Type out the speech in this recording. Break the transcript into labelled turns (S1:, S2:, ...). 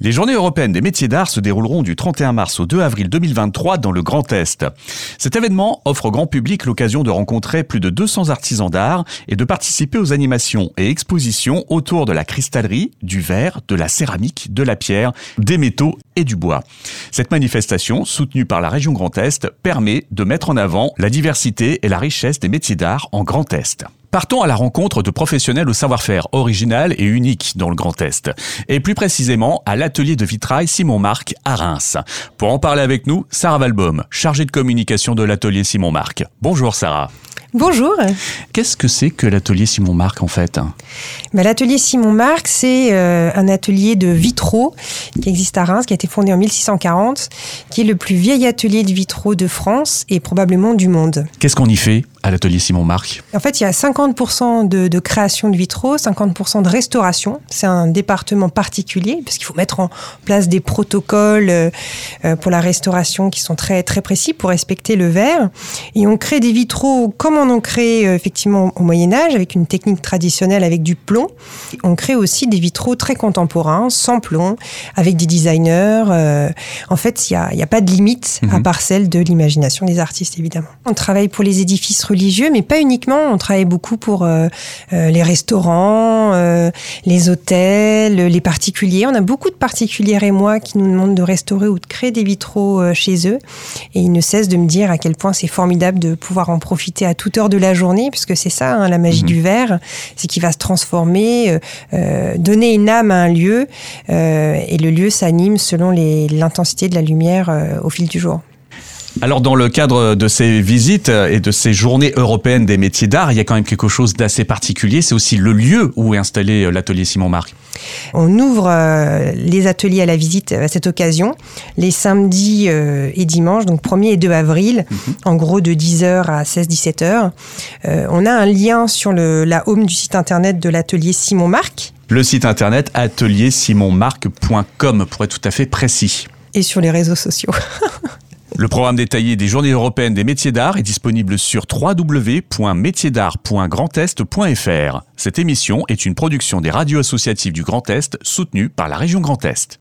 S1: Les journées européennes des métiers d'art se dérouleront du 31 mars au 2 avril 2023 dans le Grand Est. Cet événement offre au grand public l'occasion de rencontrer plus de 200 artisans d'art et de participer aux animations et expositions autour de la cristallerie, du verre, de la céramique, de la pierre, des métaux et du bois. Cette manifestation, soutenue par la région Grand Est, permet de mettre en avant la diversité et la richesse des métiers d'art en Grand Est. Partons à la rencontre de professionnels au savoir-faire original et unique dans le Grand Est, et plus précisément à l'atelier de vitrail Simon Marc à Reims. Pour en parler avec nous, Sarah Valbaum, chargée de communication de l'atelier Simon Marc. Bonjour Sarah.
S2: Bonjour.
S1: Qu'est-ce que c'est que l'atelier Simon Marc en fait?
S2: Bah, L'atelier Simon Marc, c'est euh, un atelier de vitraux qui existe à Reims, qui a été fondé en 1640, qui est le plus vieil atelier de vitraux de France et probablement du monde.
S1: Qu'est-ce qu'on y fait à l'atelier Simon Marc
S2: En fait, il y a 50% de, de, création de vitraux, 50% de restauration. C'est un département particulier parce qu'il faut mettre en place des protocoles euh, euh, pour la restauration qui sont très très précis pour respecter le verre. Et on crée des vitraux comme en crée euh, effectivement au Moyen Âge avec une technique traditionnelle avec du plomb. On crée aussi des vitraux très contemporains, sans plomb, avec des designers. en fait, il n'y a, a, pas de limite à mhm. part celle de l'imagination des artistes évidemment. On travaille pour les édifices religieux, mais pas uniquement. On travaille beaucoup pour euh, euh, les restaurants, euh, les hôtels, les particuliers. On a beaucoup de particuliers et moi qui nous demandent de restaurer ou de créer des vitraux chez eux. Et ils ne cessent de me dire à quel point c'est formidable de pouvoir en profiter à toute heure de la journée, puisque c'est ça, hein, la magie mhm. du verre, c'est qu'il va se transformer, donner une âme à un lieu, et le lieu s'anime selon l'intensité de la lumière au fil du jour.
S1: Alors dans le cadre de ces visites et de ces journées européennes des métiers d'art, il y a quand même quelque chose d'assez particulier. C'est aussi le lieu où est installé euh, l'atelier Simon Marc.
S2: On ouvre euh, les ateliers à la visite à cette occasion, les samedis euh, et dimanches, donc 1er et 2 avril, mhm. en gros de 10h à 16-17h. on a un lien sur le, la home du site internet de l'atelier Simon Marc.
S1: Le site internet ateliersimonmarc.com pour être tout à fait précis.
S2: Et sur les réseaux sociaux.
S1: Le programme détaillé des Journées européennes des métiers d'art est disponible sur www.métiersdart.grandest.fr. Cette émission est une production des radios associatives du Grand Est soutenue par la région Grand Est.